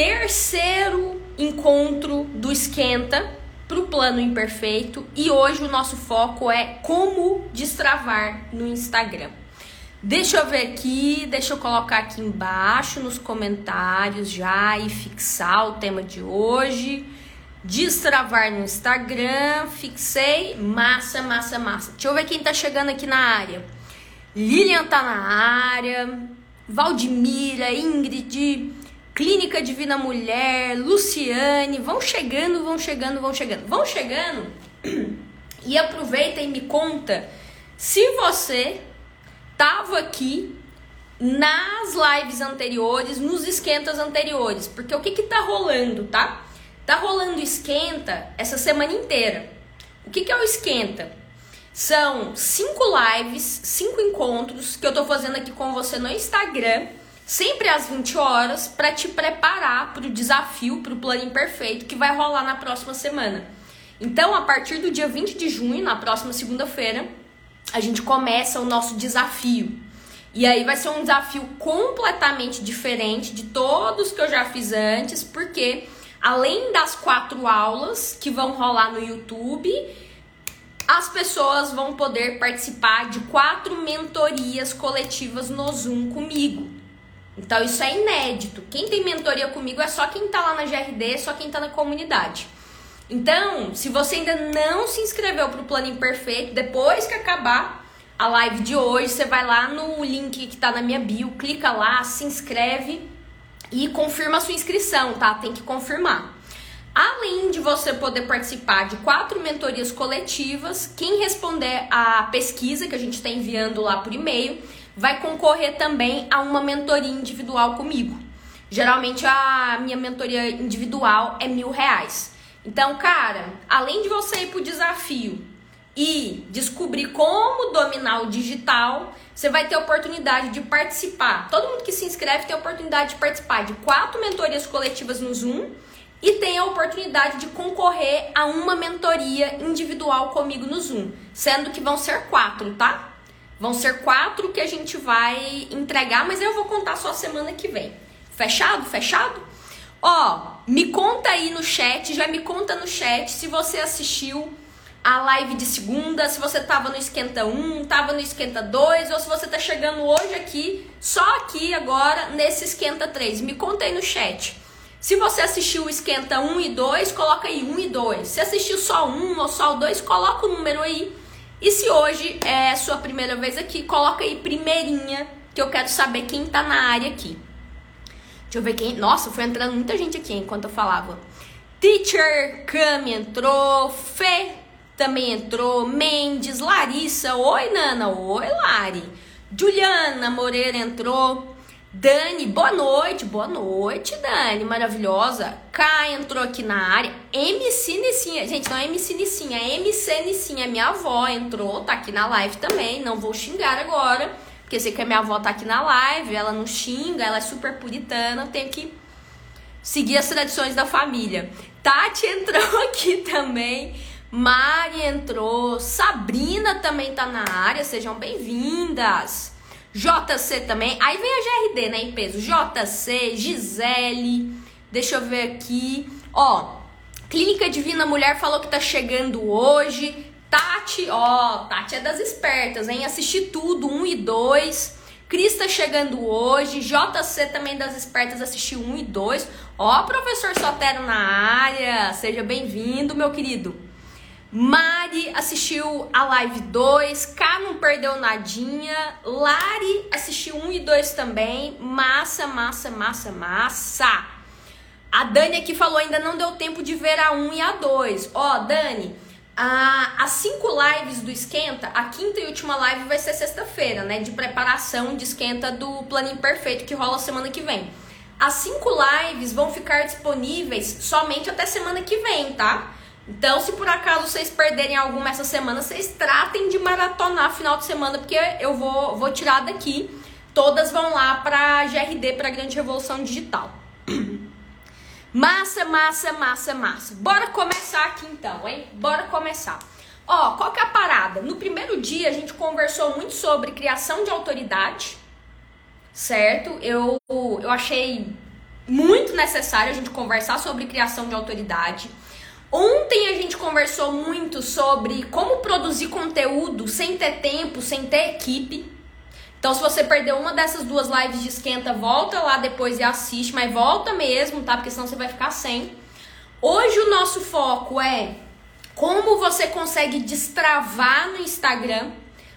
terceiro encontro do Esquenta para o plano imperfeito e hoje o nosso foco é como destravar no Instagram. Deixa eu ver aqui, deixa eu colocar aqui embaixo nos comentários já e fixar o tema de hoje. Destravar no Instagram, fixei, massa, massa, massa. Deixa eu ver quem tá chegando aqui na área. Lilian tá na área, Valdemira, Ingrid, Clínica Divina Mulher, Luciane, vão chegando, vão chegando, vão chegando. Vão chegando e aproveita e me conta se você tava aqui nas lives anteriores, nos esquentas anteriores, porque o que que tá rolando, tá? Tá rolando esquenta essa semana inteira. O que que é o esquenta? São cinco lives, cinco encontros que eu tô fazendo aqui com você no Instagram sempre às 20 horas, para te preparar para o desafio, para o plano imperfeito que vai rolar na próxima semana. Então, a partir do dia 20 de junho, na próxima segunda-feira, a gente começa o nosso desafio. E aí vai ser um desafio completamente diferente de todos que eu já fiz antes, porque além das quatro aulas que vão rolar no YouTube, as pessoas vão poder participar de quatro mentorias coletivas no Zoom comigo. Então isso é inédito. Quem tem mentoria comigo é só quem tá lá na GRD, só quem tá na comunidade. Então, se você ainda não se inscreveu para o Plano Imperfeito, depois que acabar a live de hoje, você vai lá no link que tá na minha bio, clica lá, se inscreve e confirma a sua inscrição, tá? Tem que confirmar. Além de você poder participar de quatro mentorias coletivas, quem responder a pesquisa que a gente está enviando lá por e-mail vai concorrer também a uma mentoria individual comigo. Geralmente a minha mentoria individual é mil reais. Então, cara, além de você ir pro desafio e descobrir como dominar o digital, você vai ter a oportunidade de participar. Todo mundo que se inscreve tem a oportunidade de participar de quatro mentorias coletivas no Zoom e tem a oportunidade de concorrer a uma mentoria individual comigo no Zoom, sendo que vão ser quatro, tá? Vão ser quatro que a gente vai entregar, mas eu vou contar só semana que vem. Fechado? Fechado? Ó, me conta aí no chat, já me conta no chat se você assistiu a live de segunda, se você tava no Esquenta 1, tava no Esquenta 2, ou se você tá chegando hoje aqui, só aqui agora, nesse Esquenta 3. Me conta aí no chat. Se você assistiu o Esquenta 1 e 2, coloca aí 1 e 2. Se assistiu só 1 ou só o 2, coloca o número aí e se hoje é sua primeira vez aqui, coloca aí primeirinha, que eu quero saber quem tá na área aqui. Deixa eu ver quem. Nossa, foi entrando muita gente aqui enquanto eu falava. Teacher Cami entrou, Fê também entrou, Mendes, Larissa, oi Nana, oi Lari. Juliana Moreira entrou, Dani, boa noite, boa noite, Dani, maravilhosa. K entrou aqui na área. MC Nissinha, gente, não é MC Nissinha, é MC Nissinha. Minha avó entrou, tá aqui na live também. Não vou xingar agora, porque sei que a minha avó tá aqui na live, ela não xinga, ela é super puritana, tenho que seguir as tradições da família. Tati entrou aqui também. Mari entrou, Sabrina também tá na área, sejam bem-vindas. JC também. Aí vem a GRD, né, em peso. JC, Gisele. Deixa eu ver aqui. Ó, Clínica Divina Mulher falou que tá chegando hoje. Tati, ó, Tati é das espertas, hein? Assisti tudo, 1 um e 2. Cris tá chegando hoje. JC também das espertas, assistiu 1 um e 2. Ó, professor Sotero na área. Seja bem-vindo, meu querido. Mari assistiu a live 2, K não perdeu nadinha, Lari assistiu 1 um e 2 também, massa, massa, massa, massa. A Dani aqui falou, ainda não deu tempo de ver a 1 um e a 2. Ó, Dani, a, as cinco lives do Esquenta, a quinta e última live vai ser sexta-feira, né? De preparação de Esquenta do Plano Imperfeito que rola semana que vem. As cinco lives vão ficar disponíveis somente até semana que vem, tá? Então, se por acaso vocês perderem alguma essa semana, vocês tratem de maratonar final de semana, porque eu vou, vou tirar daqui. Todas vão lá para GRD, para Grande Revolução Digital. Massa, massa, massa, massa. Bora começar aqui então, hein? Bora começar. Ó, qual que é a parada? No primeiro dia a gente conversou muito sobre criação de autoridade, certo? Eu, eu achei muito necessário a gente conversar sobre criação de autoridade. Ontem a gente conversou muito sobre como produzir conteúdo sem ter tempo, sem ter equipe. Então, se você perdeu uma dessas duas lives de esquenta, volta lá depois e assiste, mas volta mesmo, tá? Porque senão você vai ficar sem. Hoje o nosso foco é como você consegue destravar no Instagram,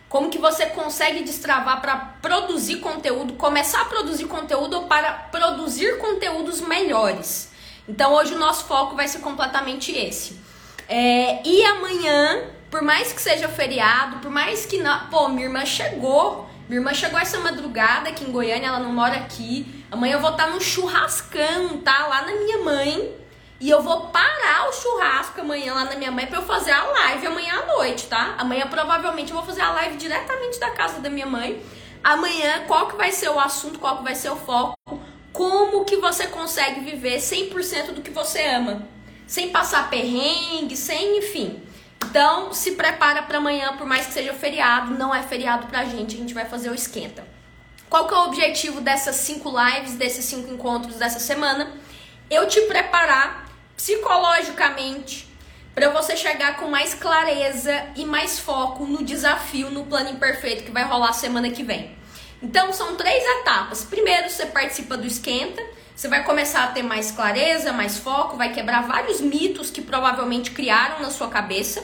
como que você consegue destravar para produzir conteúdo, começar a produzir conteúdo para produzir conteúdos melhores. Então hoje o nosso foco vai ser completamente esse. É, e amanhã, por mais que seja feriado, por mais que não. Pô, minha irmã chegou minha irmã chegou essa madrugada aqui em Goiânia, ela não mora aqui. Amanhã eu vou estar no churrascão, tá? Lá na minha mãe. E eu vou parar o churrasco amanhã lá na minha mãe para eu fazer a live amanhã à noite, tá? Amanhã provavelmente eu vou fazer a live diretamente da casa da minha mãe. Amanhã, qual que vai ser o assunto, qual que vai ser o foco? Como que você consegue viver 100% do que você ama? Sem passar perrengue, sem, enfim. Então, se prepara para amanhã, por mais que seja feriado, não é feriado pra gente, a gente vai fazer o esquenta. Qual que é o objetivo dessas cinco lives, desses cinco encontros dessa semana? Eu te preparar psicologicamente para você chegar com mais clareza e mais foco no desafio, no plano imperfeito que vai rolar semana que vem. Então, são três etapas. Primeiro, você participa do esquenta, você vai começar a ter mais clareza, mais foco, vai quebrar vários mitos que provavelmente criaram na sua cabeça.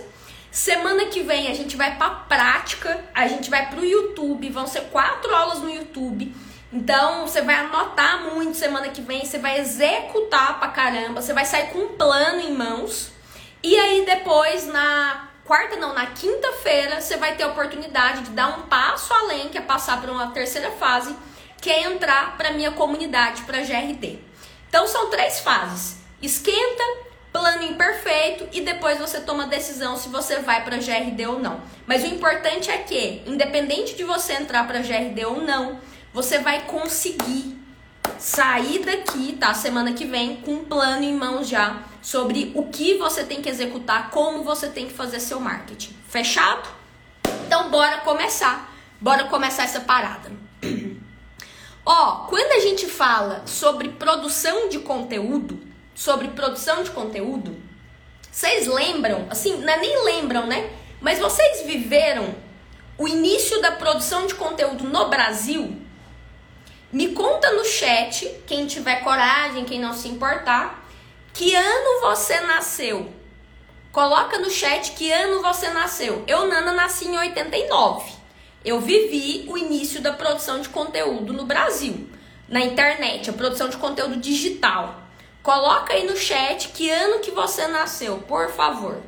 Semana que vem a gente vai pra prática, a gente vai pro YouTube, vão ser quatro aulas no YouTube. Então você vai anotar muito semana que vem, você vai executar pra caramba, você vai sair com um plano em mãos. E aí depois na quarta não, na quinta-feira você vai ter a oportunidade de dar um passo além, que é passar para uma terceira fase, que é entrar para minha comunidade, para GRD. Então são três fases: esquenta, plano imperfeito e depois você toma a decisão se você vai para GRD ou não. Mas o importante é que, independente de você entrar para GRD ou não, você vai conseguir sair daqui, tá? Semana que vem com um plano em mãos já sobre o que você tem que executar, como você tem que fazer seu marketing. Fechado? Então bora começar. Bora começar essa parada. Ó, quando a gente fala sobre produção de conteúdo, sobre produção de conteúdo, vocês lembram, assim, não é nem lembram, né? Mas vocês viveram o início da produção de conteúdo no Brasil? Me conta no chat, quem tiver coragem, quem não se importar, que ano você nasceu. Coloca no chat que ano você nasceu. Eu, Nana, nasci em 89. Eu vivi o início da produção de conteúdo no Brasil, na internet, a produção de conteúdo digital. Coloca aí no chat que ano que você nasceu, por favor.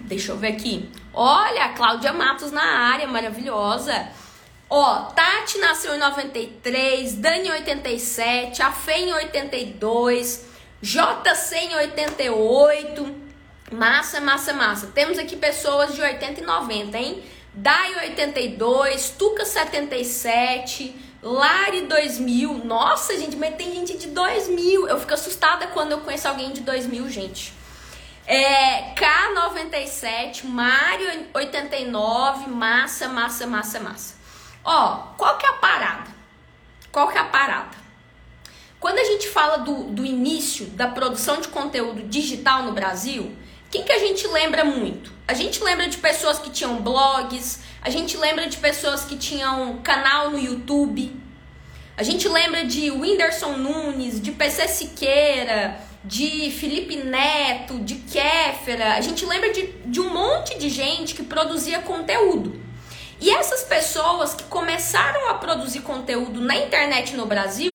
Deixa eu ver aqui. Olha, Cláudia Matos na área, maravilhosa. Ó, Tati nasceu em 93, Dani em 87, a Fê em 82, JC em 88. Massa, massa, massa. Temos aqui pessoas de 80 e 90, hein? Dai 82, Tuca 77, Lari 2000. Nossa, gente, mas tem gente de 2000. Eu fico assustada quando eu conheço alguém de 2000, gente. É, K97, Mário 89, massa, massa, massa, massa. Ó, qual que é a parada? Qual que é a parada? Quando a gente fala do, do início da produção de conteúdo digital no Brasil, quem que a gente lembra muito? A gente lembra de pessoas que tinham blogs, a gente lembra de pessoas que tinham canal no YouTube, a gente lembra de Whindersson Nunes, de PC Siqueira, de Felipe Neto, de Kéfera, a gente lembra de, de um monte de gente que produzia conteúdo. E essas pessoas que começaram a produzir conteúdo na internet no Brasil,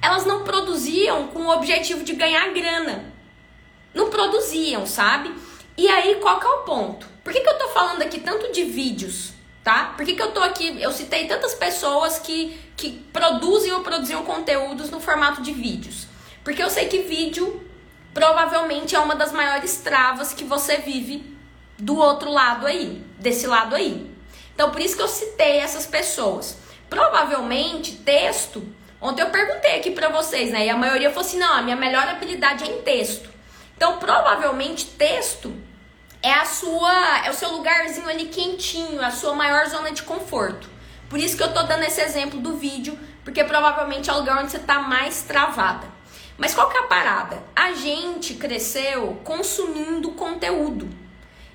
elas não produziam com o objetivo de ganhar grana não produziam, sabe? E aí, qual que é o ponto? Por que, que eu tô falando aqui tanto de vídeos, tá? Por que, que eu tô aqui, eu citei tantas pessoas que, que produzem ou produziam conteúdos no formato de vídeos? Porque eu sei que vídeo provavelmente é uma das maiores travas que você vive do outro lado aí, desse lado aí. Então, por isso que eu citei essas pessoas. Provavelmente, texto. Ontem eu perguntei aqui pra vocês, né? E a maioria falou assim: não, a minha melhor habilidade é em texto. Então, provavelmente, texto é a sua, é o seu lugarzinho ali quentinho, a sua maior zona de conforto. Por isso que eu tô dando esse exemplo do vídeo, porque provavelmente é o lugar onde você tá mais travada. Mas qual que é a parada? A gente cresceu consumindo conteúdo.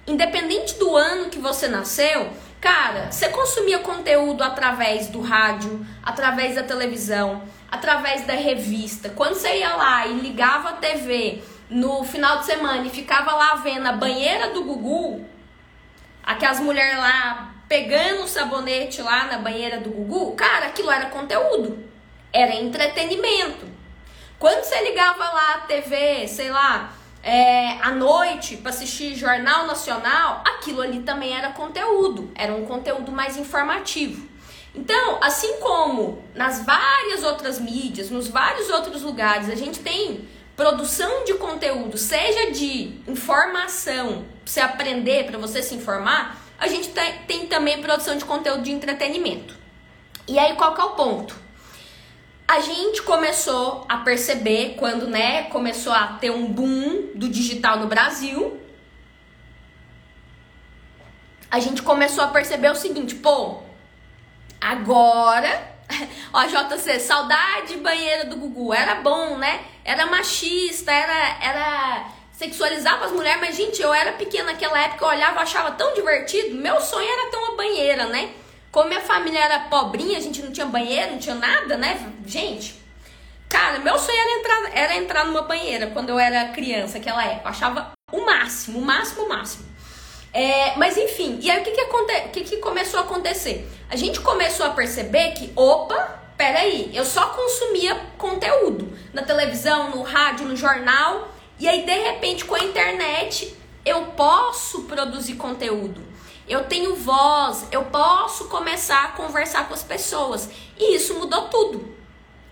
Independente do ano que você nasceu, cara, você consumia conteúdo através do rádio, através da televisão, através da revista. Quando você ia lá e ligava a TV no final de semana e ficava lá vendo a banheira do Gugu, aquelas mulheres lá pegando o sabonete lá na banheira do Gugu, cara, aquilo era conteúdo, era entretenimento. Quando você ligava lá a TV, sei lá, é, à noite para assistir Jornal Nacional, aquilo ali também era conteúdo, era um conteúdo mais informativo. Então, assim como nas várias outras mídias, nos vários outros lugares, a gente tem produção de conteúdo, seja de informação, pra você aprender, para você se informar, a gente tem, tem também produção de conteúdo de entretenimento. E aí, qual que é o ponto? A gente começou a perceber quando, né, começou a ter um boom do digital no Brasil. A gente começou a perceber o seguinte, pô, agora, ó, JC, saudade banheira do Gugu, era bom, né? Era machista, era era sexualizava as mulheres, mas gente, eu era pequena naquela época, eu olhava, achava tão divertido. Meu sonho era ter uma banheira, né? Como minha família era pobrinha, a gente não tinha banheiro, não tinha nada, né? Gente, cara, meu sonho era entrar, era entrar numa banheira quando eu era criança, aquela época. Eu achava o máximo, o máximo, o máximo. É, mas enfim, e aí o que que, aconte, o que que começou a acontecer? A gente começou a perceber que, opa, peraí, eu só consumia conteúdo na televisão, no rádio, no jornal, e aí de repente com a internet eu posso produzir conteúdo. Eu tenho voz, eu posso começar a conversar com as pessoas. E isso mudou tudo.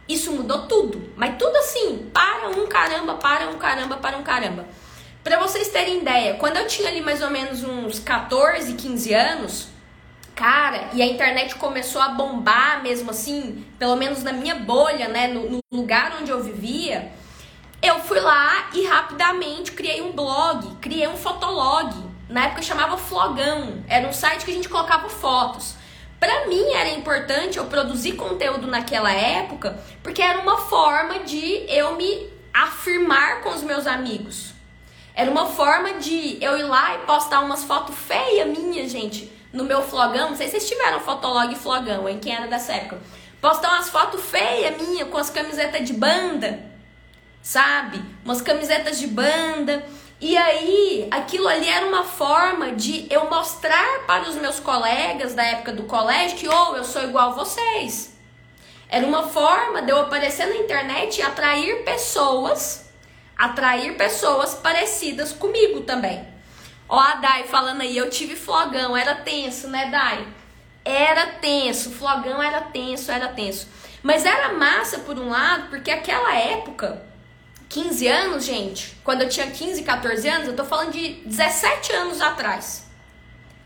Isso mudou tudo. Mas tudo assim, para um caramba, para um caramba, para um caramba. Para vocês terem ideia, quando eu tinha ali mais ou menos uns 14, 15 anos, cara, e a internet começou a bombar mesmo assim, pelo menos na minha bolha, né, no, no lugar onde eu vivia, eu fui lá e rapidamente criei um blog, criei um fotolog na época chamava Flogão, era um site que a gente colocava fotos. Para mim era importante eu produzir conteúdo naquela época, porque era uma forma de eu me afirmar com os meus amigos. Era uma forma de eu ir lá e postar umas fotos feias minhas, gente, no meu flogão. Não sei se vocês tiveram fotolog flogão, hein? Quem era dessa época. Postar umas fotos feias minhas com as camisetas de banda, sabe? Umas camisetas de banda. E aí, aquilo ali era uma forma de eu mostrar para os meus colegas da época do colégio que, ou oh, eu sou igual a vocês. Era uma forma de eu aparecer na internet e atrair pessoas, atrair pessoas parecidas comigo também. Ó, a Dai falando aí, eu tive flogão, era tenso, né, Dai? Era tenso, flogão era tenso, era tenso. Mas era massa por um lado, porque aquela época 15 anos, gente, quando eu tinha 15, 14 anos, eu tô falando de 17 anos atrás.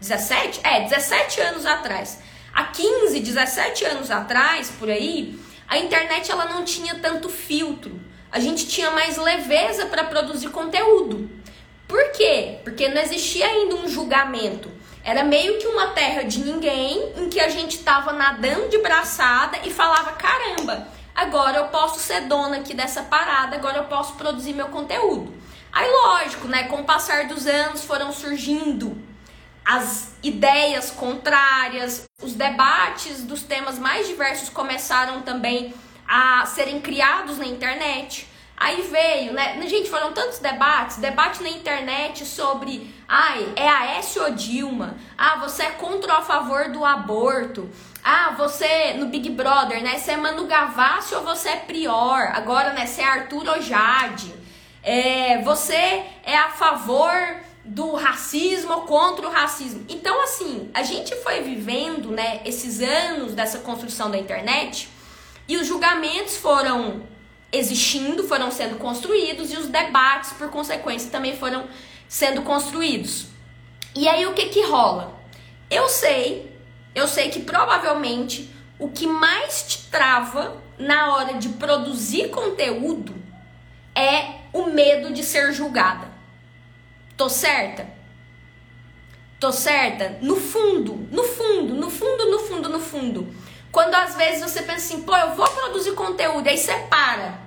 17? É, 17 anos atrás. Há 15, 17 anos atrás, por aí, a internet ela não tinha tanto filtro. A gente tinha mais leveza para produzir conteúdo. Por quê? Porque não existia ainda um julgamento. Era meio que uma terra de ninguém em que a gente estava nadando de braçada e falava: caramba, agora eu posso ser dona aqui dessa parada, agora eu posso produzir meu conteúdo. Aí, lógico, né? Com o passar dos anos foram surgindo as ideias contrárias, os debates dos temas mais diversos começaram também a serem criados na internet. Aí veio, né? Gente, foram tantos debates, debate na internet sobre, ai, é a S ou Dilma? Ah, você é contra ou a favor do aborto? Ah, você no Big Brother, né? Você é Manu Gavassi ou você é Prior? Agora, né? Você é Arthur ou Jade? É, você é a favor do racismo ou contra o racismo? Então, assim, a gente foi vivendo, né? Esses anos dessa construção da internet e os julgamentos foram existindo, foram sendo construídos e os debates, por consequência, também foram sendo construídos. E aí, o que que rola? Eu sei eu sei que provavelmente o que mais te trava na hora de produzir conteúdo é o medo de ser julgada. Tô certa? Tô certa? No fundo, no fundo, no fundo, no fundo, no fundo. Quando às vezes você pensa assim, pô, eu vou produzir conteúdo, aí você para.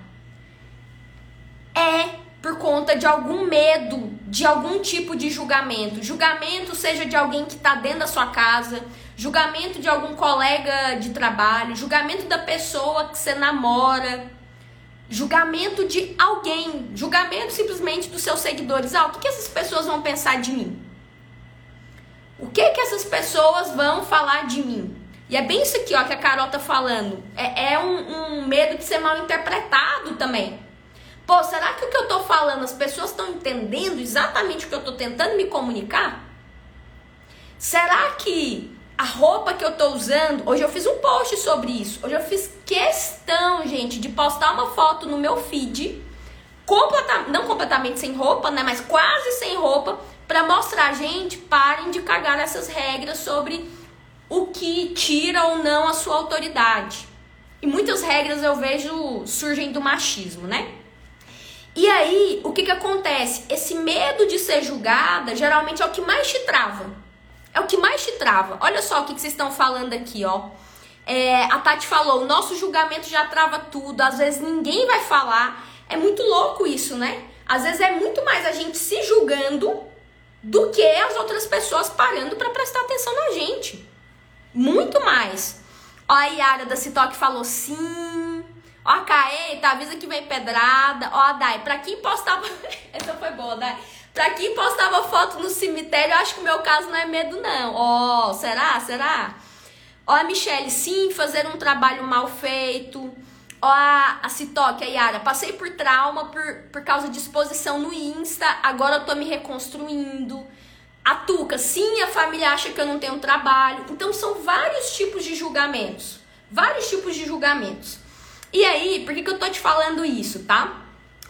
É por conta de algum medo, de algum tipo de julgamento. Julgamento seja de alguém que está dentro da sua casa, julgamento de algum colega de trabalho, julgamento da pessoa que você namora, julgamento de alguém, julgamento simplesmente dos seus seguidores. Ah, o que, que essas pessoas vão pensar de mim? O que que essas pessoas vão falar de mim? E é bem isso aqui ó, que a Carol tá falando. É, é um, um medo de ser mal interpretado também. Pô, será que o que eu tô falando, as pessoas estão entendendo exatamente o que eu tô tentando me comunicar? Será que a roupa que eu tô usando, hoje eu fiz um post sobre isso. Hoje eu fiz questão, gente, de postar uma foto no meu feed, completa, não completamente sem roupa, né, mas quase sem roupa, para mostrar, gente, parem de cagar essas regras sobre o que tira ou não a sua autoridade. E muitas regras eu vejo surgem do machismo, né? E aí, o que que acontece? Esse medo de ser julgada geralmente é o que mais te trava. É o que mais te trava. Olha só o que, que vocês estão falando aqui, ó. É, a Tati falou: o nosso julgamento já trava tudo, às vezes ninguém vai falar. É muito louco isso, né? Às vezes é muito mais a gente se julgando do que as outras pessoas parando para prestar atenção na gente. Muito mais. Ó, a Yara da Citoque falou sim. Ó, a Caê, tá, avisa que vem pedrada. Ó, a Dai, pra quem postava. Essa foi boa, Dai. Pra quem postava foto no cemitério, eu acho que o meu caso não é medo, não. Ó, será? Será? Ó, a Michelle, sim, fazer um trabalho mal feito. Ó, a, a Citoque, a Yara, passei por trauma por, por causa de exposição no Insta, agora eu tô me reconstruindo. A Tuca, sim, a família acha que eu não tenho trabalho. Então, são vários tipos de julgamentos. Vários tipos de julgamentos. E aí, por que, que eu tô te falando isso, tá?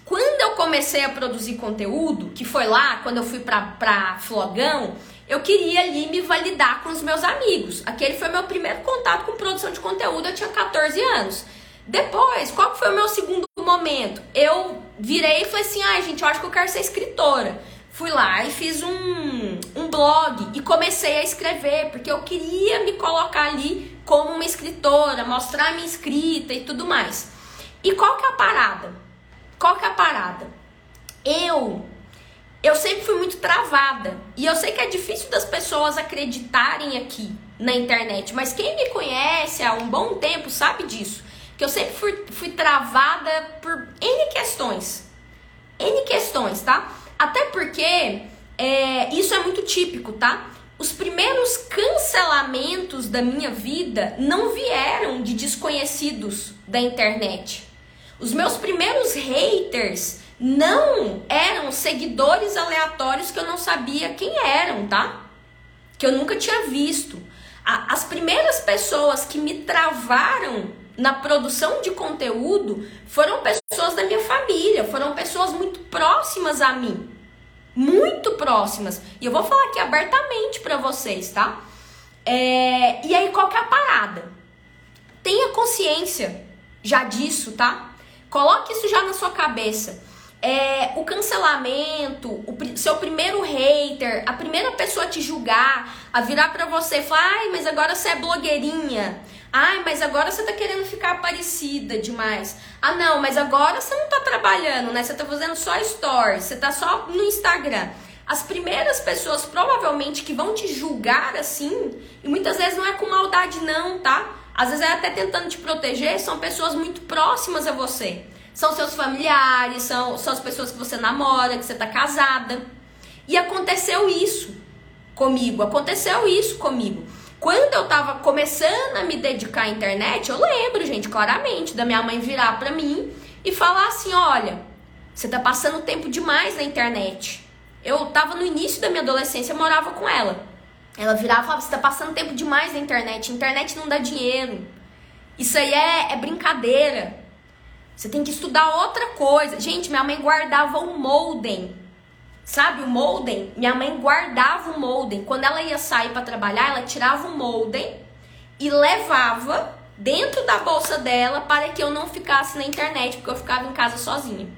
Quando eu comecei a produzir conteúdo, que foi lá, quando eu fui pra, pra Flogão, eu queria ali me validar com os meus amigos. Aquele foi meu primeiro contato com produção de conteúdo, eu tinha 14 anos. Depois, qual foi o meu segundo momento? Eu virei e falei assim: ai, ah, gente, eu acho que eu quero ser escritora. Fui lá e fiz um, um blog e comecei a escrever, porque eu queria me colocar ali como uma escritora, mostrar minha escrita e tudo mais. E qual que é a parada? Qual que é a parada? Eu eu sempre fui muito travada e eu sei que é difícil das pessoas acreditarem aqui na internet, mas quem me conhece há um bom tempo sabe disso, que eu sempre fui, fui travada por N questões. N questões, tá? Até porque é, isso é muito típico, tá? Os primeiros cancelamentos da minha vida não vieram de desconhecidos da internet. Os meus primeiros haters não eram seguidores aleatórios que eu não sabia quem eram, tá? Que eu nunca tinha visto. As primeiras pessoas que me travaram na produção de conteúdo foram pessoas da minha família, foram pessoas muito próximas a mim muito próximas. E eu vou falar aqui abertamente para vocês, tá? É, e aí, qual que é a parada? Tenha consciência já disso, tá? Coloque isso já na sua cabeça. É, o cancelamento, o seu primeiro hater, a primeira pessoa a te julgar, a virar para você e falar: ai, mas agora você é blogueirinha. Ai, mas agora você tá querendo ficar parecida demais. Ah, não, mas agora você não tá trabalhando, né? Você tá fazendo só stories, você tá só no Instagram. As primeiras pessoas provavelmente que vão te julgar assim, e muitas vezes não é com maldade não, tá? Às vezes é até tentando te proteger, são pessoas muito próximas a você. São seus familiares, são, são as pessoas que você namora, que você tá casada. E aconteceu isso comigo, aconteceu isso comigo. Quando eu tava começando a me dedicar à internet, eu lembro, gente, claramente, da minha mãe virar pra mim e falar assim: olha, você tá passando tempo demais na internet. Eu tava no início da minha adolescência, morava com ela. Ela virava e falava: você tá passando tempo demais na internet. Internet não dá dinheiro. Isso aí é, é brincadeira. Você tem que estudar outra coisa. Gente, minha mãe guardava um molden Sabe o molden? Minha mãe guardava o molden. Quando ela ia sair para trabalhar, ela tirava o molden e levava dentro da bolsa dela para que eu não ficasse na internet, porque eu ficava em casa sozinha.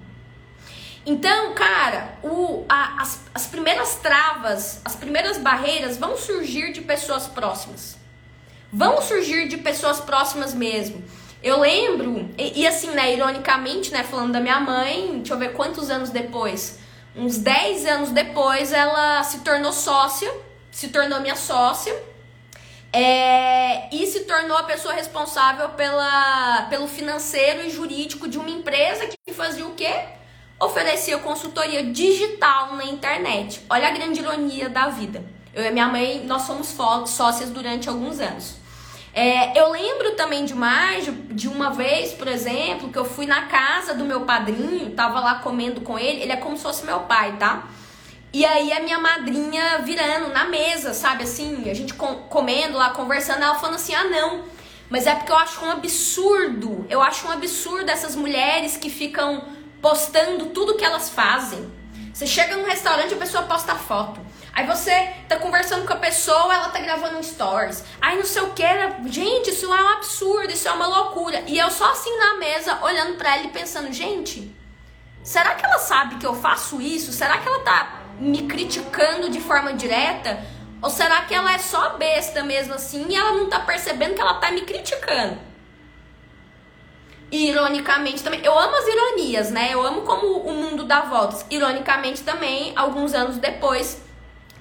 Então, cara, o, a, as, as primeiras travas, as primeiras barreiras vão surgir de pessoas próximas. Vão surgir de pessoas próximas mesmo. Eu lembro, e, e, assim, né, ironicamente, né, falando da minha mãe, deixa eu ver quantos anos depois. Uns 10 anos depois, ela se tornou sócia, se tornou minha sócia. É, e se tornou a pessoa responsável pela, pelo financeiro e jurídico de uma empresa que fazia o quê? Oferecia consultoria digital na internet. Olha a grande ironia da vida. Eu e minha mãe, nós somos sócias durante alguns anos. É, eu lembro também demais de uma vez, por exemplo, que eu fui na casa do meu padrinho, tava lá comendo com ele, ele é como se fosse meu pai, tá? E aí a minha madrinha virando na mesa, sabe assim, a gente comendo lá, conversando, ela falando assim: ah, não. Mas é porque eu acho um absurdo, eu acho um absurdo essas mulheres que ficam postando tudo que elas fazem. Você chega num restaurante, a pessoa posta foto. Aí você tá conversando com a pessoa, ela tá gravando um stories. Aí não sei o que, gente, isso é um absurdo, isso é uma loucura. E eu só assim na mesa, olhando para ela e pensando, gente, será que ela sabe que eu faço isso? Será que ela tá me criticando de forma direta? Ou será que ela é só besta mesmo assim e ela não tá percebendo que ela tá me criticando? ironicamente também, eu amo as ironias, né? Eu amo como o mundo dá voltas. Ironicamente também, alguns anos depois,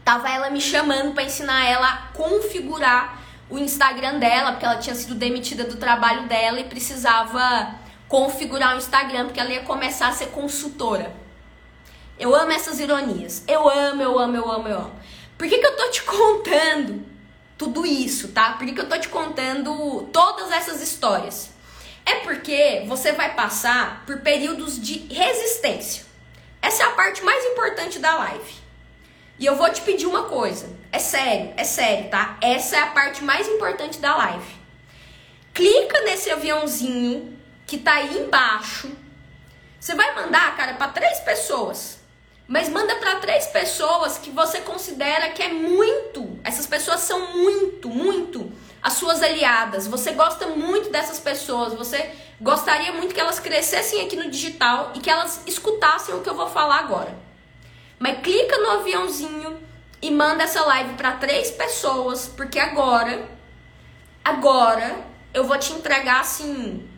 Tava ela me chamando para ensinar ela a configurar o Instagram dela, porque ela tinha sido demitida do trabalho dela e precisava configurar o Instagram, porque ela ia começar a ser consultora. Eu amo essas ironias. Eu amo, eu amo, eu amo, eu amo. Por que, que eu tô te contando tudo isso, tá? Por que, que eu tô te contando todas essas histórias? É porque você vai passar por períodos de resistência. Essa é a parte mais importante da live. E eu vou te pedir uma coisa. É sério, é sério, tá? Essa é a parte mais importante da live. Clica nesse aviãozinho que tá aí embaixo. Você vai mandar, cara, para três pessoas. Mas manda para três pessoas que você considera que é muito. Essas pessoas são muito, muito as suas aliadas. Você gosta muito dessas pessoas. Você gostaria muito que elas crescessem aqui no digital e que elas escutassem o que eu vou falar agora. Mas clica no aviãozinho e manda essa live para três pessoas, porque agora, agora eu vou te entregar assim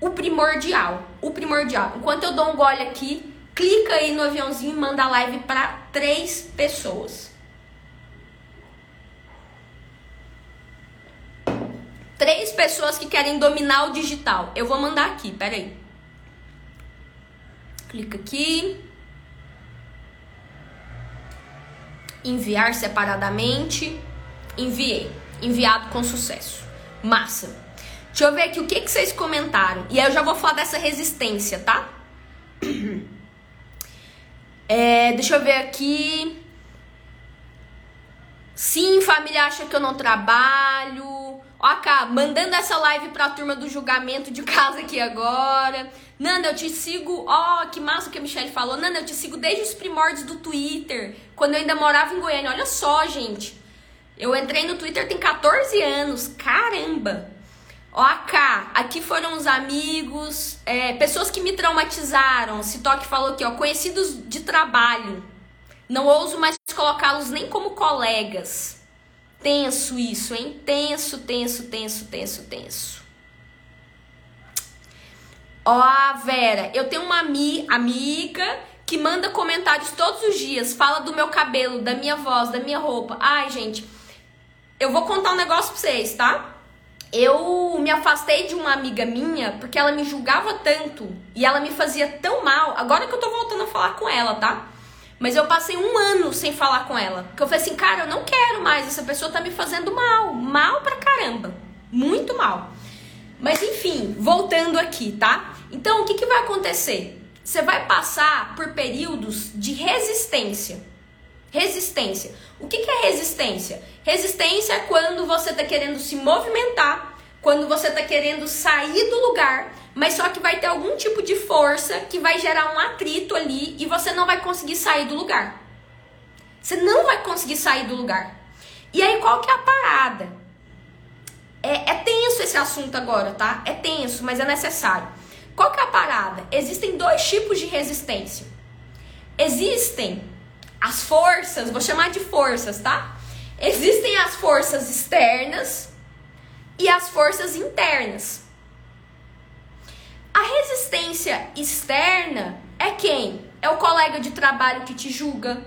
o primordial, o primordial. Enquanto eu dou um gole aqui, clica aí no aviãozinho e manda a live para três pessoas. Três pessoas que querem dominar o digital. Eu vou mandar aqui, peraí. Clica aqui. Enviar separadamente, enviei, enviado com sucesso. Massa. Deixa eu ver aqui o que, que vocês comentaram. E aí eu já vou falar dessa resistência, tá? É, deixa eu ver aqui. Sim, família acha que eu não trabalho. Ó, cá, mandando essa live pra turma do julgamento de casa aqui agora. Nanda, eu te sigo. Ó, oh, que massa que a Michelle falou. Nanda, eu te sigo desde os primórdios do Twitter, quando eu ainda morava em Goiânia. Olha só, gente. Eu entrei no Twitter tem 14 anos. Caramba! Ó, cá, aqui foram os amigos, é, pessoas que me traumatizaram. Citoque falou aqui, ó, conhecidos de trabalho. Não ouso mais colocá-los nem como colegas. Tenso isso, hein? Tenso, tenso, tenso, tenso, tenso. Ó, Vera, eu tenho uma ami amiga que manda comentários todos os dias, fala do meu cabelo, da minha voz, da minha roupa. Ai, gente, eu vou contar um negócio pra vocês, tá? Eu me afastei de uma amiga minha porque ela me julgava tanto e ela me fazia tão mal. Agora que eu tô voltando a falar com ela, tá? Mas eu passei um ano sem falar com ela. Porque eu falei assim, cara, eu não quero mais. Essa pessoa tá me fazendo mal. Mal pra caramba. Muito mal. Mas enfim, voltando aqui, tá? Então, o que, que vai acontecer? Você vai passar por períodos de resistência. Resistência. O que, que é resistência? Resistência é quando você está querendo se movimentar, quando você está querendo sair do lugar, mas só que vai ter algum tipo de força que vai gerar um atrito ali e você não vai conseguir sair do lugar. Você não vai conseguir sair do lugar. E aí, qual que é a parada? É, é tenso esse assunto agora, tá? É tenso, mas é necessário. qual que é a parada? Existem dois tipos de resistência. Existem as forças, vou chamar de forças, tá? Existem as forças externas e as forças internas. A resistência externa é quem? É o colega de trabalho que te julga.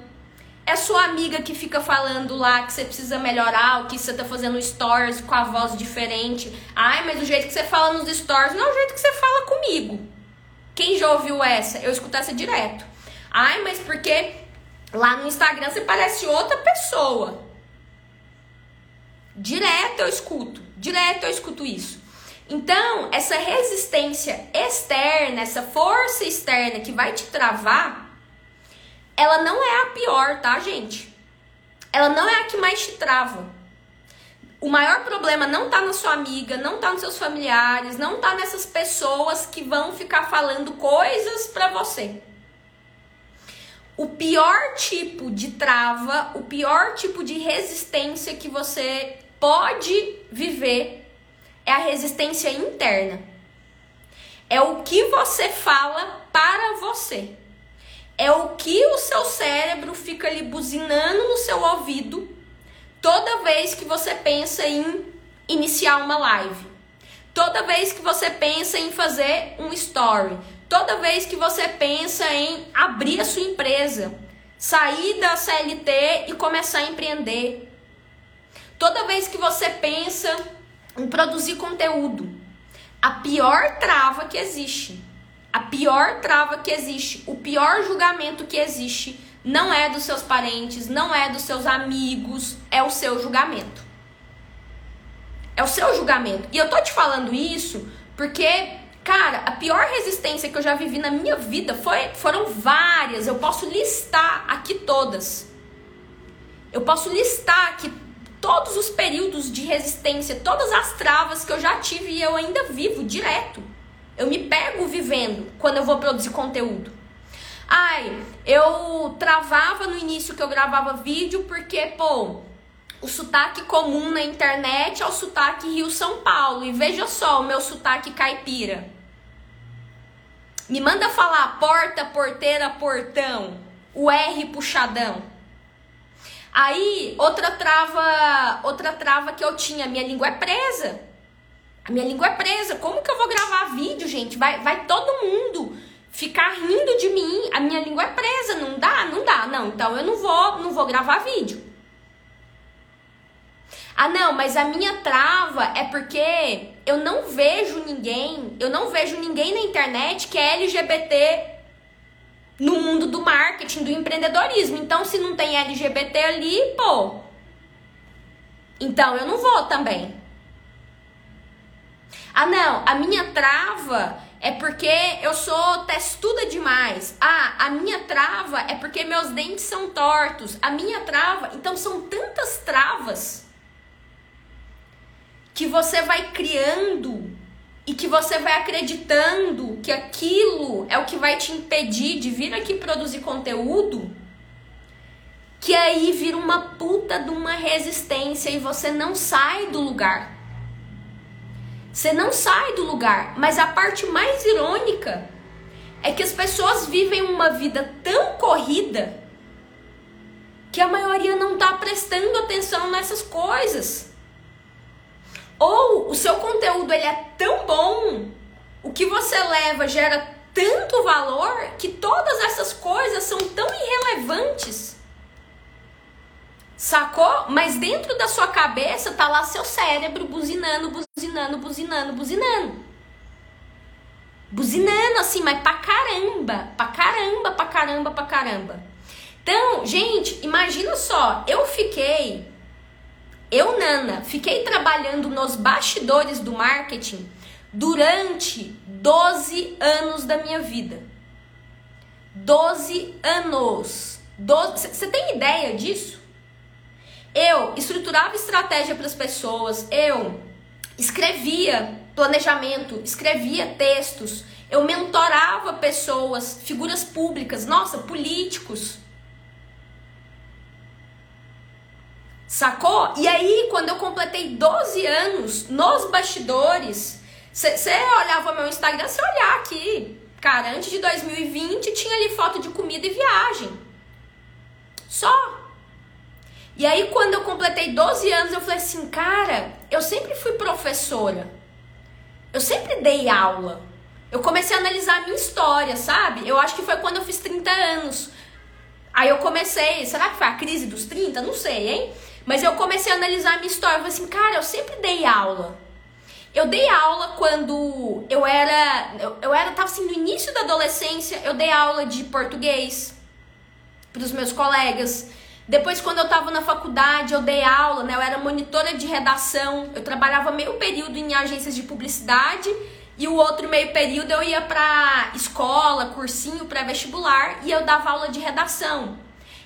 É sua amiga que fica falando lá que você precisa melhorar, o que você tá fazendo stories com a voz diferente. Ai, mas o jeito que você fala nos stories não é o jeito que você fala comigo. Quem já ouviu essa? Eu escuto essa direto. Ai, mas porque lá no Instagram você parece outra pessoa. Direto eu escuto, direto eu escuto isso. Então, essa resistência externa, essa força externa que vai te travar, ela não é a pior, tá, gente? Ela não é a que mais te trava. O maior problema não tá na sua amiga, não tá nos seus familiares, não tá nessas pessoas que vão ficar falando coisas para você. O pior tipo de trava, o pior tipo de resistência que você pode viver é a resistência interna. É o que você fala para você. É o que o seu cérebro fica ali buzinando no seu ouvido toda vez que você pensa em iniciar uma live. Toda vez que você pensa em fazer um story. Toda vez que você pensa em abrir a sua empresa, sair da CLT e começar a empreender. Toda vez que você pensa em produzir conteúdo. A pior trava que existe, a pior trava que existe, o pior julgamento que existe não é dos seus parentes, não é dos seus amigos, é o seu julgamento. É o seu julgamento. E eu tô te falando isso porque, cara, a pior resistência que eu já vivi na minha vida foi, foram várias. Eu posso listar aqui todas. Eu posso listar aqui todos os períodos de resistência, todas as travas que eu já tive e eu ainda vivo direto. Eu me pego vivendo quando eu vou produzir conteúdo. Ai, eu travava no início que eu gravava vídeo porque, pô, o sotaque comum na internet é o sotaque Rio-São Paulo. E veja só o meu sotaque caipira. Me manda falar porta, porteira, portão. O R puxadão. Aí, outra trava, outra trava que eu tinha, minha língua é presa. A minha língua é presa. Como que eu vou gravar vídeo, gente? Vai, vai todo mundo ficar rindo de mim. A minha língua é presa, não dá, não dá. Não, então eu não vou, não vou gravar vídeo. Ah, não, mas a minha trava é porque eu não vejo ninguém, eu não vejo ninguém na internet que é LGBT no mundo do marketing, do empreendedorismo. Então, se não tem LGBT ali, pô. Então, eu não vou também. Ah, não, a minha trava é porque eu sou testuda demais. Ah, a minha trava é porque meus dentes são tortos. A minha trava, então são tantas travas que você vai criando e que você vai acreditando que aquilo é o que vai te impedir de vir aqui produzir conteúdo, que aí vira uma puta de uma resistência e você não sai do lugar. Você não sai do lugar, mas a parte mais irônica é que as pessoas vivem uma vida tão corrida que a maioria não tá prestando atenção nessas coisas. Ou o seu conteúdo ele é tão bom, o que você leva gera tanto valor que todas essas coisas são tão irrelevantes. Sacou? Mas dentro da sua cabeça tá lá seu cérebro buzinando, buzinando, buzinando, buzinando. Buzinando assim, mas pra caramba, pra caramba, pra caramba, pra caramba. Então, gente, imagina só, eu fiquei eu, Nana, fiquei trabalhando nos bastidores do marketing durante 12 anos da minha vida. 12 anos. Você tem ideia disso? Eu estruturava estratégia para as pessoas, eu escrevia planejamento, escrevia textos, eu mentorava pessoas, figuras públicas, nossa, políticos. Sacou? E aí, quando eu completei 12 anos nos bastidores, Você olhava meu Instagram, você olhar aqui, cara, antes de 2020 tinha ali foto de comida e viagem. Só. E aí, quando eu completei 12 anos, eu falei assim, cara, eu sempre fui professora. Eu sempre dei aula. Eu comecei a analisar a minha história, sabe? Eu acho que foi quando eu fiz 30 anos. Aí eu comecei, será que foi a crise dos 30? Não sei, hein? Mas eu comecei a analisar a minha história. Eu falei assim, cara, eu sempre dei aula. Eu dei aula quando eu era. Eu, eu era, tava assim, no início da adolescência, eu dei aula de português para os meus colegas. Depois, quando eu tava na faculdade, eu dei aula, né? Eu era monitora de redação. Eu trabalhava meio período em agências de publicidade e o outro meio período eu ia para escola, cursinho, pré-vestibular e eu dava aula de redação.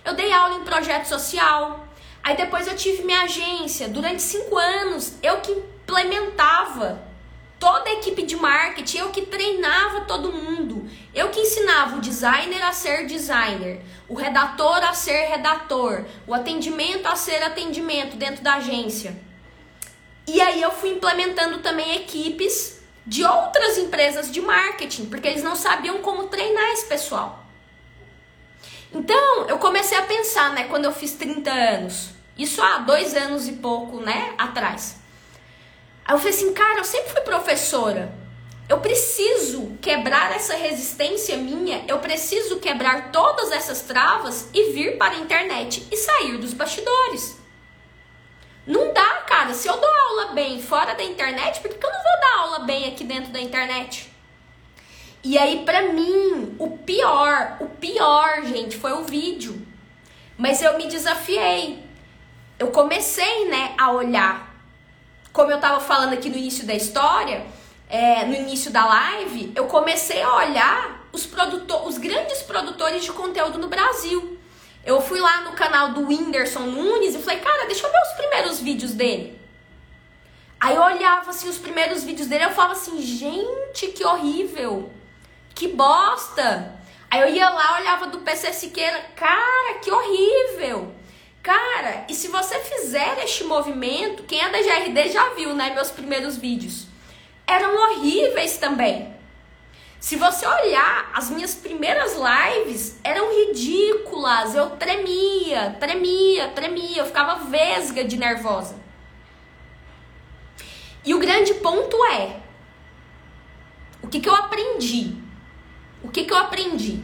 Eu dei aula em projeto social. Aí depois eu tive minha agência. Durante cinco anos eu que implementava toda a equipe de marketing, eu que treinava todo mundo. Eu que ensinava o designer a ser designer, o redator a ser redator, o atendimento a ser atendimento dentro da agência. E aí eu fui implementando também equipes de outras empresas de marketing, porque eles não sabiam como treinar esse pessoal. Então, eu comecei a pensar, né, quando eu fiz 30 anos, isso há dois anos e pouco, né, atrás. Aí eu falei assim, cara, eu sempre fui professora. Eu preciso quebrar essa resistência minha, eu preciso quebrar todas essas travas e vir para a internet e sair dos bastidores. Não dá, cara. Se eu dou aula bem fora da internet, por que eu não vou dar aula bem aqui dentro da internet? E aí, pra mim, o pior, o pior, gente, foi o vídeo. Mas eu me desafiei. Eu comecei, né, a olhar. Como eu tava falando aqui no início da história, é, no início da live, eu comecei a olhar os, produtor, os grandes produtores de conteúdo no Brasil. Eu fui lá no canal do Whindersson Nunes e falei, cara, deixa eu ver os primeiros vídeos dele. Aí eu olhava assim os primeiros vídeos dele eu falava assim, gente, que horrível. Que bosta. Aí eu ia lá, olhava do PC Siqueira, cara, que horrível. Cara, e se você fizer este movimento, quem é da GRD já viu, né, meus primeiros vídeos. Eram horríveis também. Se você olhar, as minhas primeiras lives eram ridículas. Eu tremia, tremia, tremia. Eu ficava vesga de nervosa. E o grande ponto é: o que, que eu aprendi? O que, que eu aprendi?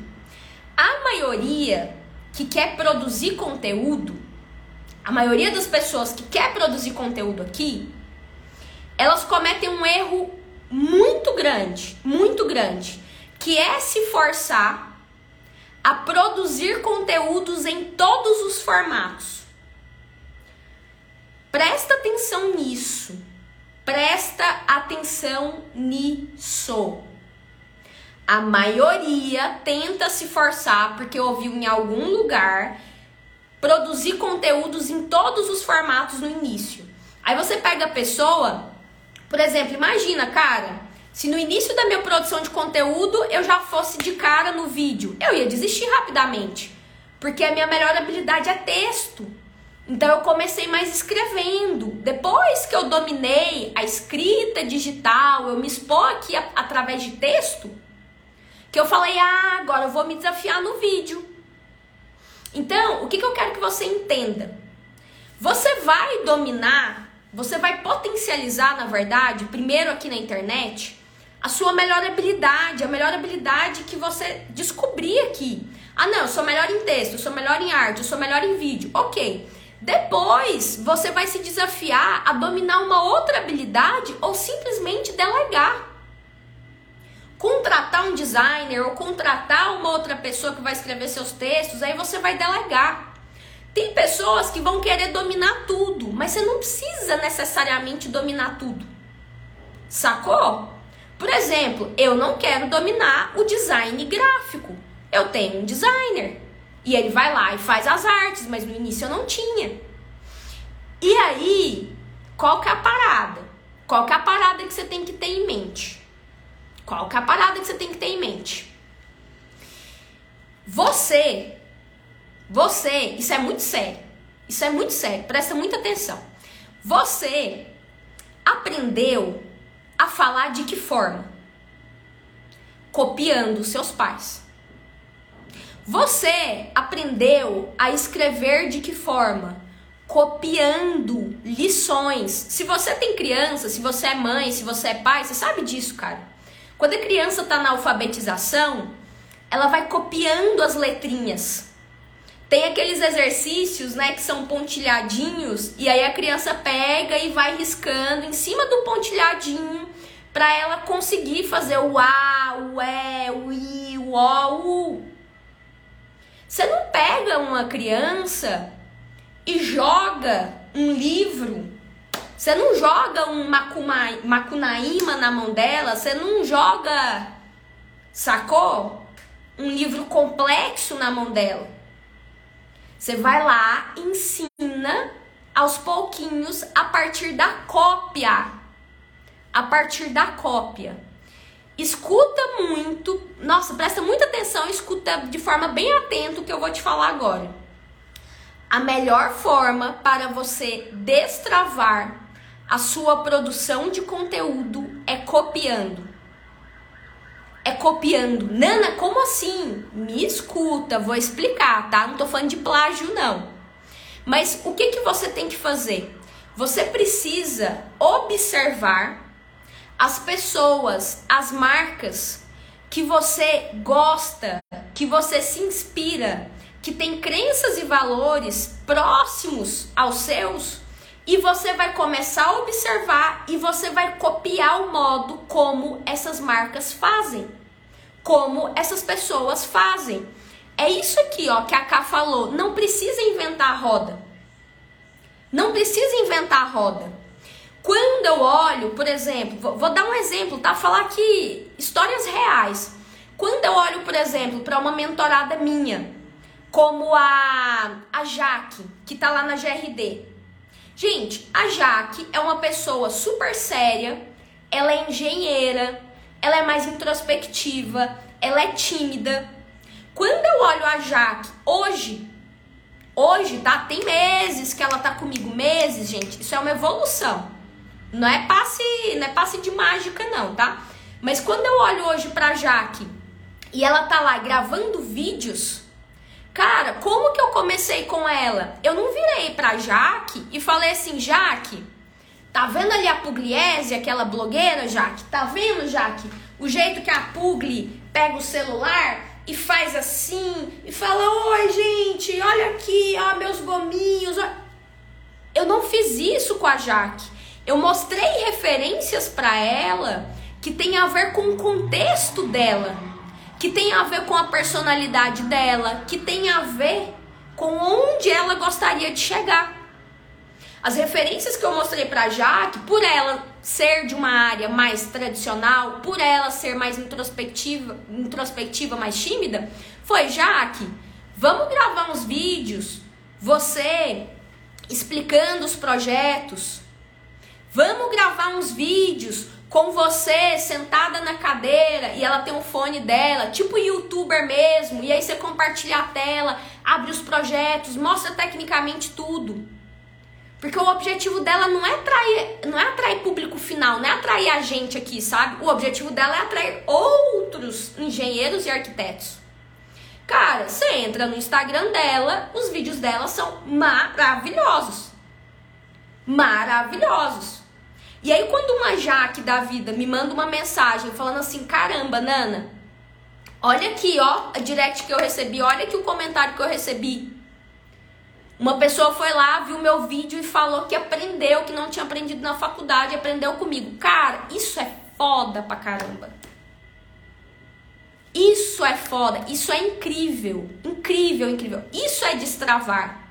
A maioria que quer produzir conteúdo, a maioria das pessoas que quer produzir conteúdo aqui, elas cometem um erro muito grande, muito grande, que é se forçar a produzir conteúdos em todos os formatos. Presta atenção nisso. Presta atenção nisso. A maioria tenta se forçar porque ouviu em algum lugar produzir conteúdos em todos os formatos no início. Aí você pega a pessoa por exemplo, imagina, cara, se no início da minha produção de conteúdo eu já fosse de cara no vídeo, eu ia desistir rapidamente. Porque a minha melhor habilidade é texto. Então eu comecei mais escrevendo. Depois que eu dominei a escrita digital, eu me expor aqui a, através de texto, que eu falei, ah, agora eu vou me desafiar no vídeo. Então, o que, que eu quero que você entenda? Você vai dominar você vai potencializar, na verdade, primeiro aqui na internet, a sua melhor habilidade, a melhor habilidade que você descobrir aqui. Ah, não, eu sou melhor em texto, eu sou melhor em arte, eu sou melhor em vídeo. Ok. Depois, você vai se desafiar a dominar uma outra habilidade ou simplesmente delegar. Contratar um designer ou contratar uma outra pessoa que vai escrever seus textos, aí você vai delegar. Tem pessoas que vão querer dominar tudo, mas você não precisa necessariamente dominar tudo. Sacou? Por exemplo, eu não quero dominar o design gráfico. Eu tenho um designer e ele vai lá e faz as artes, mas no início eu não tinha. E aí, qual que é a parada? Qual que é a parada que você tem que ter em mente? Qual que é a parada que você tem que ter em mente? Você você, isso é muito sério. Isso é muito sério, presta muita atenção. Você aprendeu a falar de que forma? Copiando seus pais. Você aprendeu a escrever de que forma? Copiando lições. Se você tem criança, se você é mãe, se você é pai, você sabe disso, cara. Quando a criança está na alfabetização, ela vai copiando as letrinhas. Tem aqueles exercícios, né, que são pontilhadinhos, e aí a criança pega e vai riscando em cima do pontilhadinho para ela conseguir fazer o A, o E, o I, o O, o. Você não pega uma criança e joga um livro, você não joga um macunaíma na mão dela, você não joga, sacou? Um livro complexo na mão dela. Você vai lá, ensina aos pouquinhos a partir da cópia. A partir da cópia. Escuta muito, nossa, presta muita atenção, escuta de forma bem atenta o que eu vou te falar agora. A melhor forma para você destravar a sua produção de conteúdo é copiando é copiando. Nana, como assim? Me escuta, vou explicar, tá? Não tô falando de plágio, não. Mas o que, que você tem que fazer? Você precisa observar as pessoas, as marcas que você gosta, que você se inspira, que tem crenças e valores próximos aos seus e você vai começar a observar e você vai copiar o modo como essas marcas fazem, como essas pessoas fazem. É isso aqui, ó, que a Ká falou. Não precisa inventar a roda. Não precisa inventar a roda. Quando eu olho, por exemplo, vou, dar um exemplo, tá? Falar aqui histórias reais. Quando eu olho, por exemplo, para uma mentorada minha, como a, a Jaque, que tá lá na GRD, Gente, a Jaque é uma pessoa super séria, ela é engenheira, ela é mais introspectiva, ela é tímida. Quando eu olho a Jaque hoje, hoje, tá? Tem meses que ela tá comigo, meses, gente. Isso é uma evolução. Não é passe, não é passe de mágica não, tá? Mas quando eu olho hoje pra Jaque e ela tá lá gravando vídeos, Cara, como que eu comecei com ela? Eu não virei pra Jaque e falei assim, Jaque, tá vendo ali a Pugliese, aquela blogueira, Jaque? Tá vendo, Jaque? O jeito que a Pugli pega o celular e faz assim e fala: Oi, gente, olha aqui, ó, meus gominhos. Ó. Eu não fiz isso com a Jaque. Eu mostrei referências para ela que tem a ver com o contexto dela que tem a ver com a personalidade dela, que tem a ver com onde ela gostaria de chegar. As referências que eu mostrei para Jaque, por ela ser de uma área mais tradicional, por ela ser mais introspectiva, introspectiva, mais tímida, foi Jaque, vamos gravar uns vídeos, você explicando os projetos. Vamos gravar uns vídeos com você sentada na cadeira e ela tem um fone dela, tipo youtuber mesmo, e aí você compartilha a tela, abre os projetos, mostra tecnicamente tudo. Porque o objetivo dela não é atrair, não é atrair público final, não é atrair a gente aqui, sabe? O objetivo dela é atrair outros engenheiros e arquitetos. Cara, você entra no Instagram dela, os vídeos dela são maravilhosos. Maravilhosos. E aí, quando uma Jaque da vida me manda uma mensagem falando assim: caramba, Nana, olha aqui, ó, a direct que eu recebi, olha aqui o comentário que eu recebi. Uma pessoa foi lá, viu meu vídeo e falou que aprendeu, que não tinha aprendido na faculdade, aprendeu comigo. Cara, isso é foda pra caramba. Isso é foda, isso é incrível, incrível, incrível. Isso é destravar.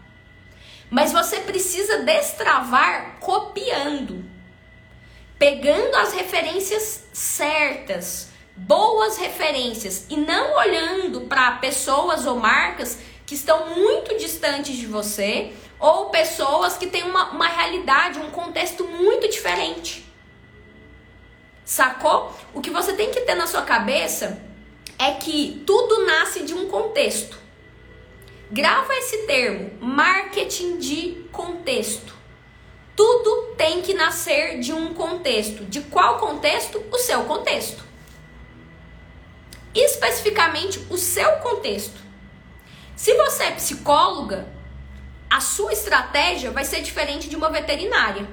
Mas você precisa destravar copiando pegando as referências certas, boas referências e não olhando para pessoas ou marcas que estão muito distantes de você ou pessoas que têm uma, uma realidade, um contexto muito diferente. Sacou? O que você tem que ter na sua cabeça é que tudo nasce de um contexto. Grava esse termo, marketing de contexto. Tudo tem que nascer de um contexto. De qual contexto? O seu contexto. Especificamente o seu contexto. Se você é psicóloga, a sua estratégia vai ser diferente de uma veterinária,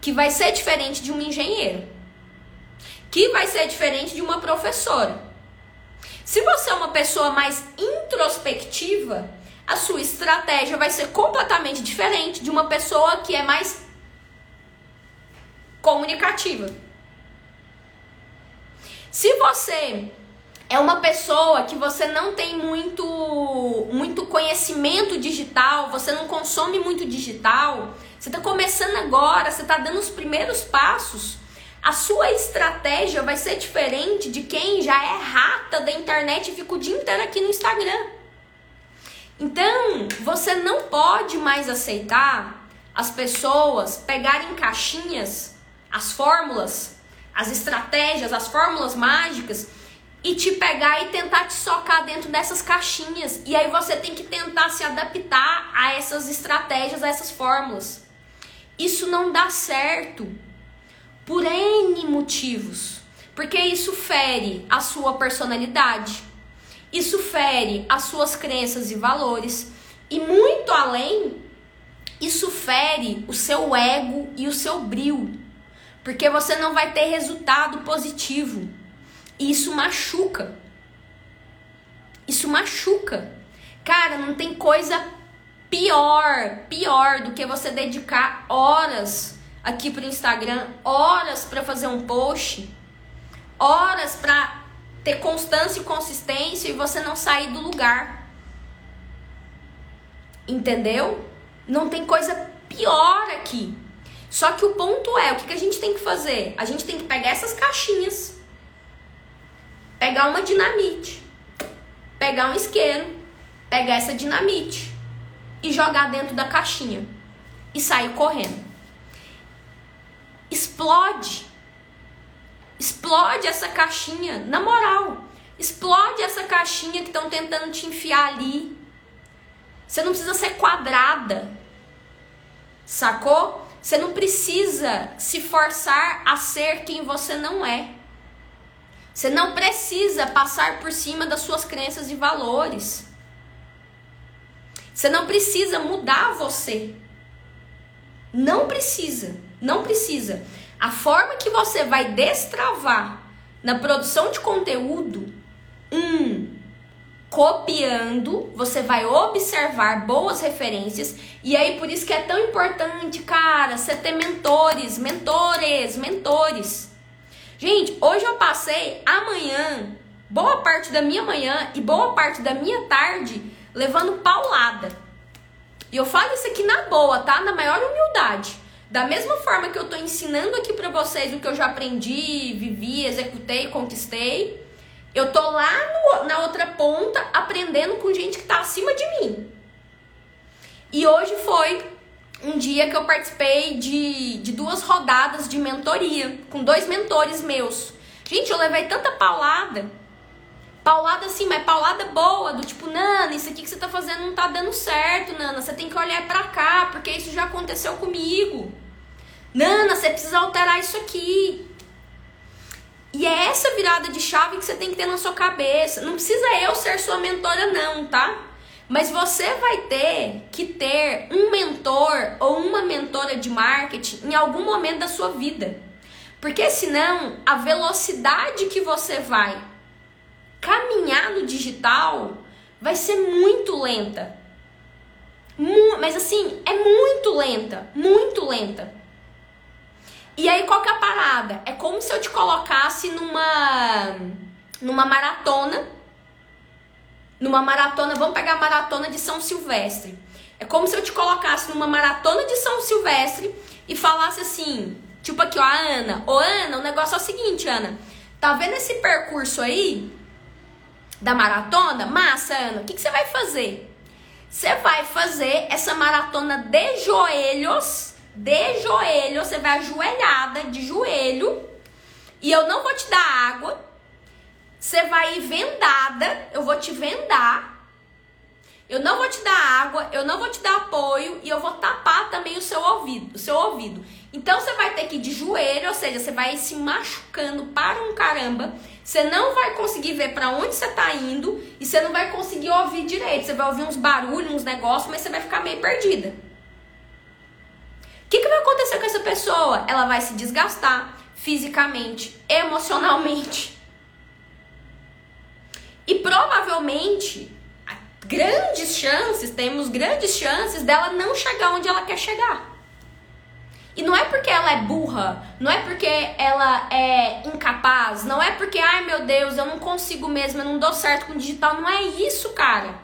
que vai ser diferente de um engenheiro, que vai ser diferente de uma professora. Se você é uma pessoa mais introspectiva, a sua estratégia vai ser completamente diferente de uma pessoa que é mais comunicativa. Se você é uma pessoa que você não tem muito muito conhecimento digital, você não consome muito digital, você está começando agora, você está dando os primeiros passos, a sua estratégia vai ser diferente de quem já é rata da internet e fica o dia inteiro aqui no Instagram. Então, você não pode mais aceitar as pessoas pegarem caixinhas, as fórmulas, as estratégias, as fórmulas mágicas e te pegar e tentar te socar dentro dessas caixinhas. E aí você tem que tentar se adaptar a essas estratégias, a essas fórmulas. Isso não dá certo por N motivos. Porque isso fere a sua personalidade isso fere as suas crenças e valores. E muito além, isso fere o seu ego e o seu brilho. Porque você não vai ter resultado positivo. E isso machuca. Isso machuca. Cara, não tem coisa pior, pior do que você dedicar horas aqui pro Instagram, horas para fazer um post, horas para ter constância e consistência e você não sair do lugar. Entendeu? Não tem coisa pior aqui. Só que o ponto é, o que, que a gente tem que fazer? A gente tem que pegar essas caixinhas, pegar uma dinamite, pegar um isqueiro, pegar essa dinamite e jogar dentro da caixinha e sair correndo. Explode Explode essa caixinha, na moral. Explode essa caixinha que estão tentando te enfiar ali. Você não precisa ser quadrada. Sacou? Você não precisa se forçar a ser quem você não é. Você não precisa passar por cima das suas crenças e valores. Você não precisa mudar você. Não precisa. Não precisa. A forma que você vai destravar na produção de conteúdo, um, copiando, você vai observar boas referências, e aí por isso que é tão importante, cara, você ter mentores, mentores, mentores. Gente, hoje eu passei amanhã, boa parte da minha manhã e boa parte da minha tarde levando paulada. E eu falo isso aqui na boa, tá? Na maior humildade. Da mesma forma que eu estou ensinando aqui para vocês o que eu já aprendi, vivi, executei, conquistei, eu tô lá no, na outra ponta aprendendo com gente que está acima de mim. E hoje foi um dia que eu participei de, de duas rodadas de mentoria com dois mentores meus. Gente, eu levei tanta paulada. Paulada assim, mas paulada boa, do tipo, Nana, isso aqui que você tá fazendo não tá dando certo, Nana. Você tem que olhar pra cá, porque isso já aconteceu comigo. Nana, você precisa alterar isso aqui. E é essa virada de chave que você tem que ter na sua cabeça. Não precisa eu ser sua mentora, não, tá? Mas você vai ter que ter um mentor ou uma mentora de marketing em algum momento da sua vida. Porque senão a velocidade que você vai caminhar no digital vai ser muito lenta. Mas assim, é muito lenta, muito lenta. E aí, qual que é a parada? É como se eu te colocasse numa, numa maratona. Numa maratona, vamos pegar a maratona de São Silvestre. É como se eu te colocasse numa maratona de São Silvestre e falasse assim, tipo aqui, ó, a Ana. Ô, Ana, o negócio é o seguinte, Ana. Tá vendo esse percurso aí da maratona? Massa, Ana. O que, que você vai fazer? Você vai fazer essa maratona de joelhos de joelho, você vai ajoelhada, de joelho, e eu não vou te dar água. Você vai ir vendada, eu vou te vendar. eu não vou te dar água, eu não vou te dar apoio e eu vou tapar também o seu ouvido, o seu ouvido. Então você vai ter que ir de joelho, ou seja, você vai se machucando para um caramba. Você não vai conseguir ver para onde você tá indo e você não vai conseguir ouvir direito. Você vai ouvir uns barulhos, uns negócios, mas você vai ficar meio perdida. O que, que vai acontecer com essa pessoa? Ela vai se desgastar fisicamente, emocionalmente. E provavelmente grandes chances, temos grandes chances dela não chegar onde ela quer chegar. E não é porque ela é burra, não é porque ela é incapaz, não é porque, ai meu Deus, eu não consigo mesmo, eu não dou certo com digital. Não é isso, cara.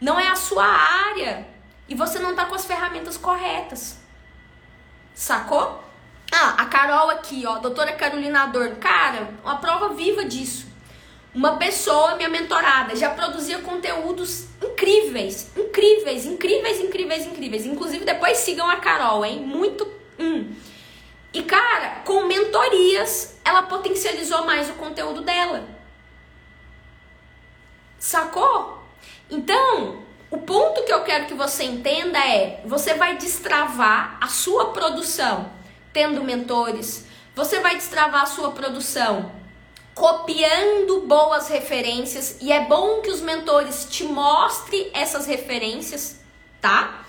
Não é a sua área. E você não tá com as ferramentas corretas. Sacou? Ah, a Carol aqui, ó, doutora Carolina Adorno. Cara, uma prova viva disso. Uma pessoa, minha mentorada, já produzia conteúdos incríveis, incríveis, incríveis, incríveis, incríveis. Inclusive, depois sigam a Carol, hein? Muito. Hum. E, cara, com mentorias, ela potencializou mais o conteúdo dela. Sacou? Então, o ponto que eu quero que você entenda é: você vai destravar a sua produção tendo mentores, você vai destravar a sua produção copiando boas referências e é bom que os mentores te mostrem essas referências, tá?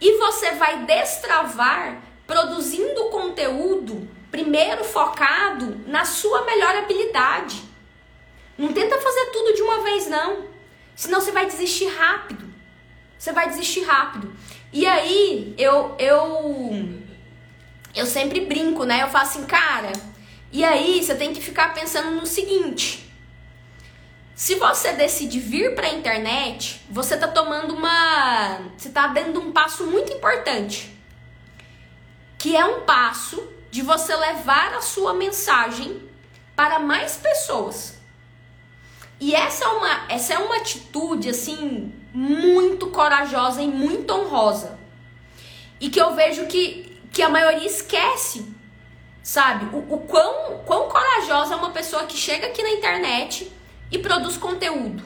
E você vai destravar produzindo conteúdo primeiro focado na sua melhor habilidade. Não tenta fazer tudo de uma vez não, senão você vai desistir rápido. Você vai desistir rápido. E aí eu eu eu sempre brinco, né? Eu falo assim, cara, e aí você tem que ficar pensando no seguinte: se você decide vir para a internet, você está tomando uma, você está dando um passo muito importante, que é um passo de você levar a sua mensagem para mais pessoas. E essa é uma, essa é uma atitude assim muito corajosa e muito honrosa. E que eu vejo que, que a maioria esquece Sabe? O, o quão, quão corajosa é uma pessoa que chega aqui na internet e produz conteúdo.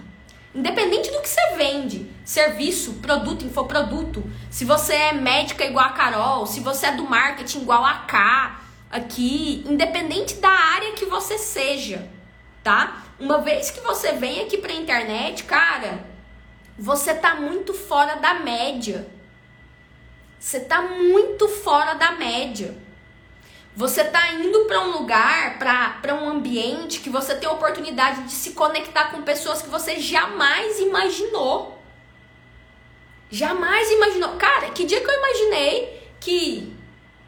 Independente do que você vende, serviço, produto, infoproduto, se você é médica igual a Carol, se você é do marketing igual a K, aqui, independente da área que você seja, tá? Uma vez que você vem aqui pra internet, cara, você tá muito fora da média. Você tá muito fora da média. Você está indo para um lugar, para um ambiente que você tem a oportunidade de se conectar com pessoas que você jamais imaginou. Jamais imaginou. Cara, que dia que eu imaginei que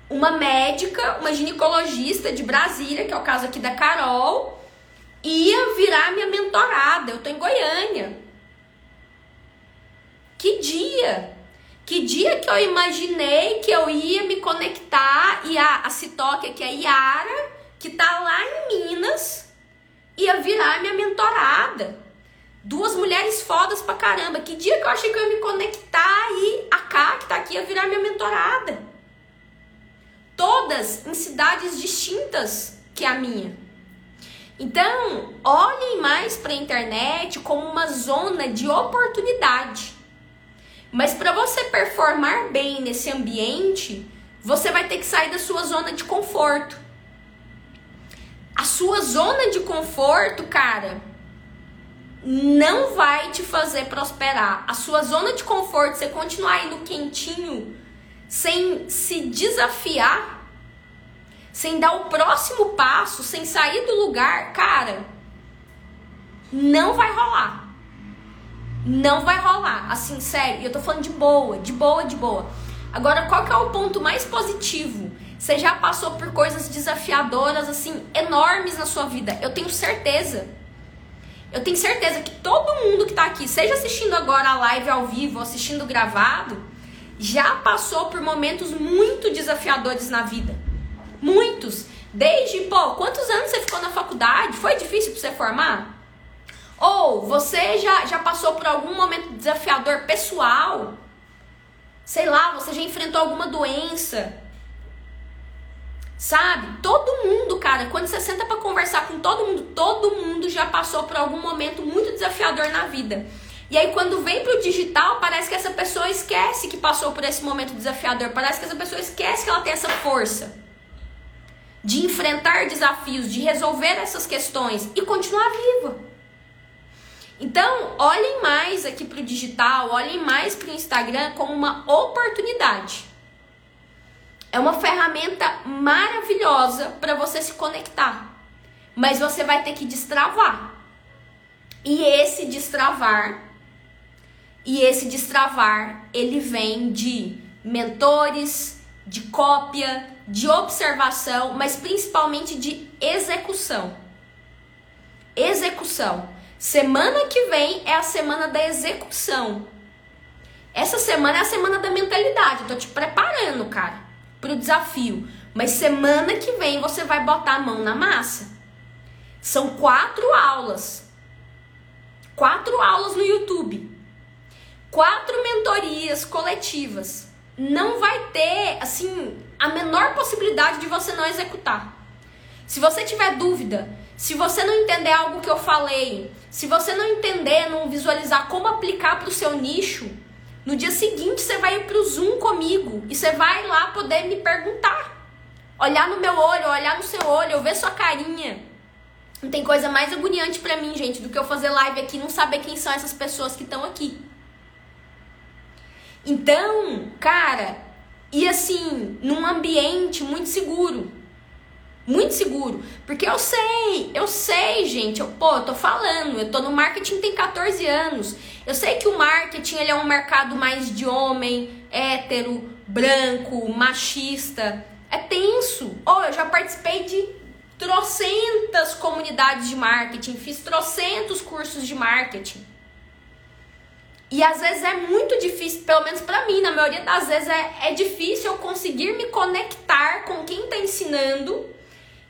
uma médica, uma ginecologista de Brasília, que é o caso aqui da Carol, ia virar minha mentorada. Eu tô em Goiânia. Que dia? Que dia que eu imaginei que eu ia me conectar e a, a Citoque, que é a Yara, que tá lá em Minas, ia virar minha mentorada. Duas mulheres fodas pra caramba. Que dia que eu achei que eu ia me conectar e a K, que tá aqui, ia virar minha mentorada. Todas em cidades distintas que a minha. Então, olhem mais para a internet como uma zona de oportunidade. Mas para você performar bem nesse ambiente, você vai ter que sair da sua zona de conforto. A sua zona de conforto, cara, não vai te fazer prosperar. A sua zona de conforto, você continuar indo quentinho, sem se desafiar, sem dar o próximo passo, sem sair do lugar, cara, não vai rolar. Não vai rolar. Assim, sério. Eu tô falando de boa, de boa, de boa. Agora, qual que é o ponto mais positivo? Você já passou por coisas desafiadoras, assim, enormes na sua vida. Eu tenho certeza. Eu tenho certeza que todo mundo que tá aqui, seja assistindo agora a live ao vivo assistindo gravado, já passou por momentos muito desafiadores na vida. Muitos. Desde, pô, quantos anos você ficou na faculdade? Foi difícil pra você formar? Ou você já, já passou por algum momento desafiador pessoal? Sei lá, você já enfrentou alguma doença? Sabe? Todo mundo, cara, quando você senta para conversar com todo mundo, todo mundo já passou por algum momento muito desafiador na vida. E aí quando vem pro digital, parece que essa pessoa esquece que passou por esse momento desafiador, parece que essa pessoa esquece que ela tem essa força de enfrentar desafios, de resolver essas questões e continuar viva. Então, olhem mais aqui para o digital, olhem mais para o Instagram como uma oportunidade. É uma ferramenta maravilhosa para você se conectar, mas você vai ter que destravar. E esse destravar, e esse destravar, ele vem de mentores, de cópia, de observação, mas principalmente de execução. Execução. Semana que vem é a semana da execução. Essa semana é a semana da mentalidade. Eu tô te preparando, cara, pro desafio. Mas semana que vem você vai botar a mão na massa. São quatro aulas. Quatro aulas no YouTube. Quatro mentorias coletivas. Não vai ter, assim, a menor possibilidade de você não executar. Se você tiver dúvida, se você não entender algo que eu falei, se você não entender, não visualizar como aplicar para o seu nicho, no dia seguinte você vai ir para o Zoom comigo e você vai lá poder me perguntar. Olhar no meu olho, olhar no seu olho, eu ver sua carinha. Não tem coisa mais agoniante para mim, gente, do que eu fazer live aqui e não saber quem são essas pessoas que estão aqui. Então, cara, e assim, num ambiente muito seguro. Muito seguro. Porque eu sei, eu sei, gente. Eu, pô, eu tô falando, eu tô no marketing tem 14 anos. Eu sei que o marketing ele é um mercado mais de homem, hétero, branco, machista. É tenso. Oh, eu já participei de trocentas comunidades de marketing, fiz trocentos cursos de marketing. E às vezes é muito difícil, pelo menos para mim, na maioria das vezes é, é difícil eu conseguir me conectar com quem está ensinando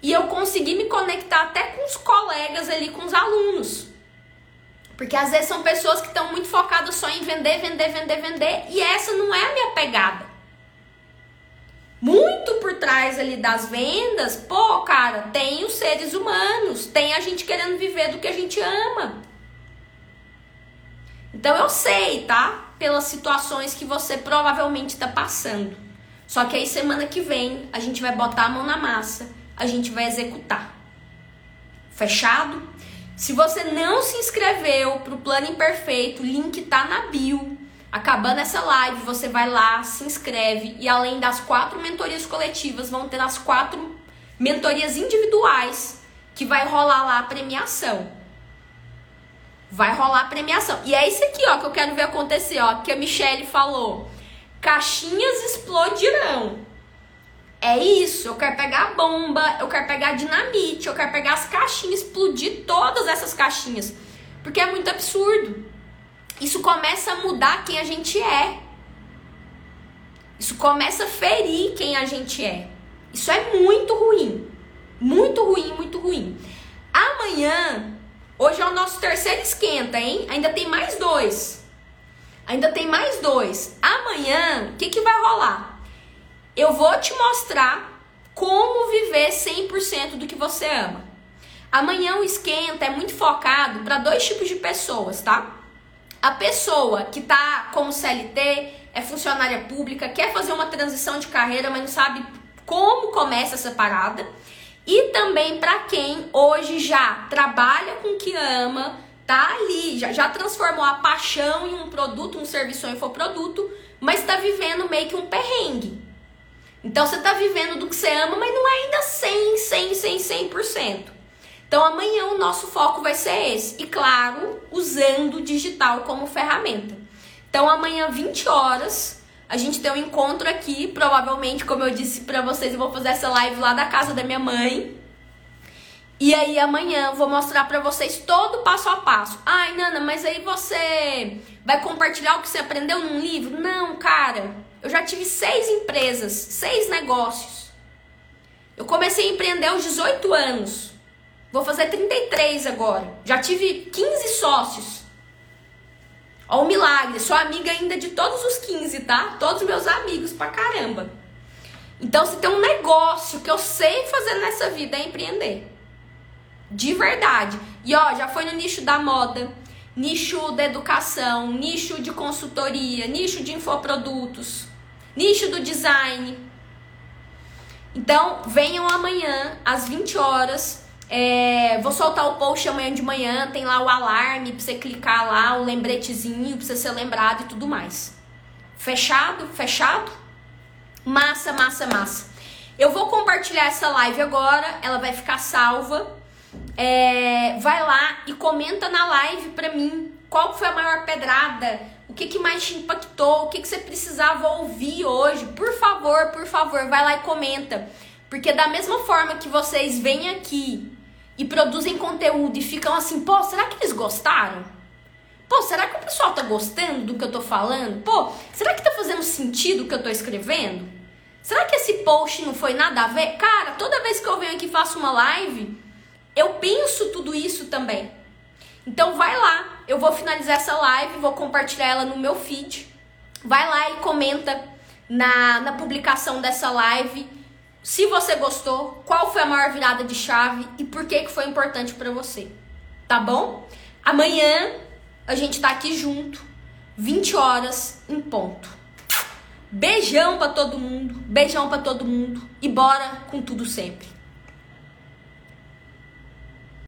e eu conseguir me conectar até com os colegas ali, com os alunos. Porque às vezes são pessoas que estão muito focadas só em vender, vender, vender, vender, e essa não é a minha pegada. Muito por trás ali das vendas, pô, cara, tem os seres humanos, tem a gente querendo viver do que a gente ama. Então eu sei, tá? Pelas situações que você provavelmente está passando. Só que aí semana que vem a gente vai botar a mão na massa, a gente vai executar. Fechado? Se você não se inscreveu pro plano imperfeito, link tá na bio. Acabando essa live, você vai lá, se inscreve e além das quatro mentorias coletivas, vão ter as quatro mentorias individuais que vai rolar lá a premiação vai rolar premiação. E é isso aqui, ó, que eu quero ver acontecer, ó, que a Michelle falou. Caixinhas explodirão. É isso, eu quero pegar a bomba, eu quero pegar a dinamite, eu quero pegar as caixinhas, explodir todas essas caixinhas. Porque é muito absurdo. Isso começa a mudar quem a gente é. Isso começa a ferir quem a gente é. Isso é muito ruim. Muito ruim, muito ruim. Amanhã Hoje é o nosso terceiro esquenta, hein? Ainda tem mais dois. Ainda tem mais dois. Amanhã, o que, que vai rolar? Eu vou te mostrar como viver 100% do que você ama. Amanhã o esquenta é muito focado para dois tipos de pessoas, tá? A pessoa que tá como CLT, é funcionária pública, quer fazer uma transição de carreira, mas não sabe como começa essa parada. E também para quem hoje já trabalha com o que ama, tá ali, já, já transformou a paixão em um produto, um serviço ou infoproduto, mas está vivendo meio que um perrengue. Então você está vivendo do que você ama, mas não é ainda 100, 100, 100, 100%. Então amanhã o nosso foco vai ser esse. E claro, usando o digital como ferramenta. Então amanhã 20 horas a gente tem um encontro aqui, provavelmente, como eu disse para vocês, eu vou fazer essa live lá da casa da minha mãe. E aí amanhã eu vou mostrar para vocês todo o passo a passo. Ai, Nana, mas aí você vai compartilhar o que você aprendeu num livro? Não, cara. Eu já tive seis empresas, seis negócios. Eu comecei a empreender aos 18 anos. Vou fazer 33 agora. Já tive 15 sócios. Ó, o milagre, sou amiga ainda de todos os 15, tá? Todos meus amigos pra caramba. Então, se tem um negócio que eu sei fazer nessa vida é empreender. De verdade. E ó, já foi no nicho da moda, nicho da educação, nicho de consultoria, nicho de infoprodutos, nicho do design. Então, venham amanhã às 20 horas. É, vou soltar o post amanhã de manhã, tem lá o alarme pra você clicar lá, o lembretezinho pra você ser lembrado e tudo mais. Fechado? Fechado? Massa, massa, massa. Eu vou compartilhar essa live agora, ela vai ficar salva. É, vai lá e comenta na live pra mim qual foi a maior pedrada, o que, que mais te impactou, o que, que você precisava ouvir hoje. Por favor, por favor, vai lá e comenta. Porque da mesma forma que vocês vêm aqui e produzem conteúdo e ficam assim, pô, será que eles gostaram? Pô, será que o pessoal tá gostando do que eu tô falando? Pô, será que tá fazendo sentido o que eu tô escrevendo? Será que esse post não foi nada a ver? Cara, toda vez que eu venho aqui e faço uma live, eu penso tudo isso também. Então vai lá, eu vou finalizar essa live, vou compartilhar ela no meu feed. Vai lá e comenta na, na publicação dessa live se você gostou, qual foi a maior virada de chave e por que, que foi importante para você. Tá bom? Amanhã a gente tá aqui junto, 20 horas em ponto. Beijão para todo mundo, beijão para todo mundo e bora com tudo sempre.